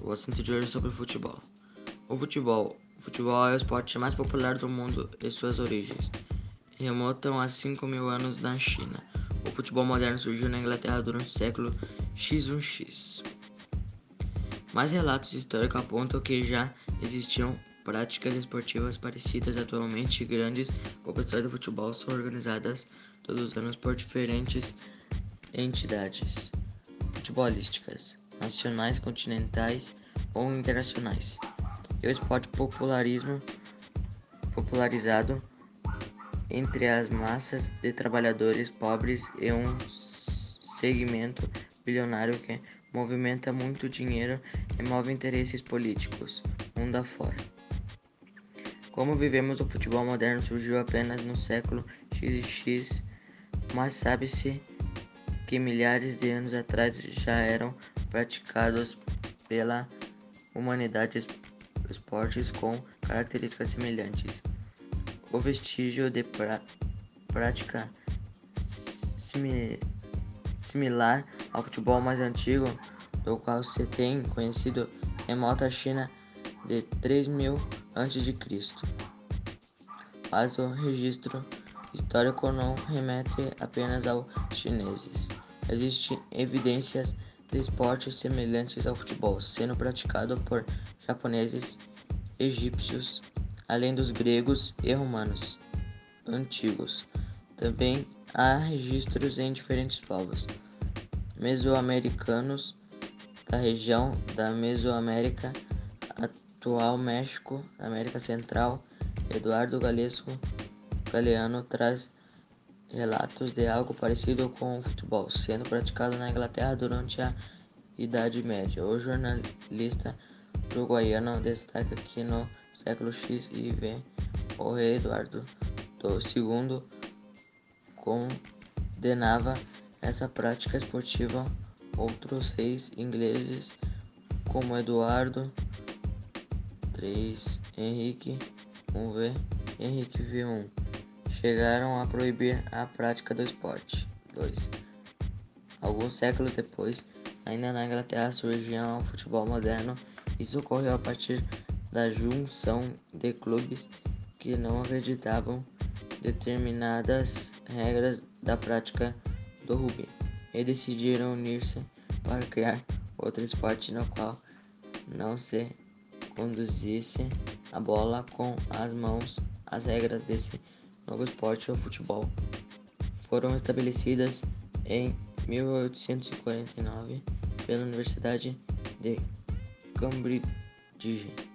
o assunto de hoje é sobre futebol. O futebol. O futebol é o esporte mais popular do mundo e suas origens remontam a 5 mil anos na China. O futebol moderno surgiu na Inglaterra durante o século X1X. Mais relatos históricos apontam que já existiam práticas esportivas parecidas atualmente. Grandes competições de futebol são organizadas todos os anos por diferentes entidades futebolísticas nacionais, continentais ou internacionais. E o esporte popularismo popularizado entre as massas de trabalhadores pobres e um segmento bilionário que movimenta muito dinheiro e move interesses políticos mundo afora. Como vivemos o futebol moderno surgiu apenas no século XX, mas sabe-se que milhares de anos atrás já eram praticados pela humanidade esportes com características semelhantes. O vestígio de pra prática simi similar ao futebol mais antigo, do qual se tem conhecido remota China de 3000 a.C. Mas o registro histórico não remete apenas aos chineses. Existem evidências esportes semelhantes ao futebol, sendo praticado por japoneses, egípcios, além dos gregos e romanos antigos. Também há registros em diferentes povos mesoamericanos da região da Mesoamérica, atual México, América Central. Eduardo Galesco Galeano traz relatos de algo parecido com o futebol, sendo praticado na Inglaterra durante a Idade Média. O jornalista uruguaiano destaca que no século X e V o rei Eduardo II condenava essa prática esportiva. Outros reis ingleses, como Eduardo III, Henrique I Henrique I, chegaram a proibir a prática do esporte. 2. Alguns séculos depois, ainda na Inglaterra surgiu o futebol moderno. Isso ocorreu a partir da junção de clubes que não acreditavam determinadas regras da prática do rugby e decidiram unir-se para criar outro esporte no qual não se conduzisse a bola com as mãos. As regras desse novo esporte, o futebol, foram estabelecidas em 1849 pela Universidade de Cambridge.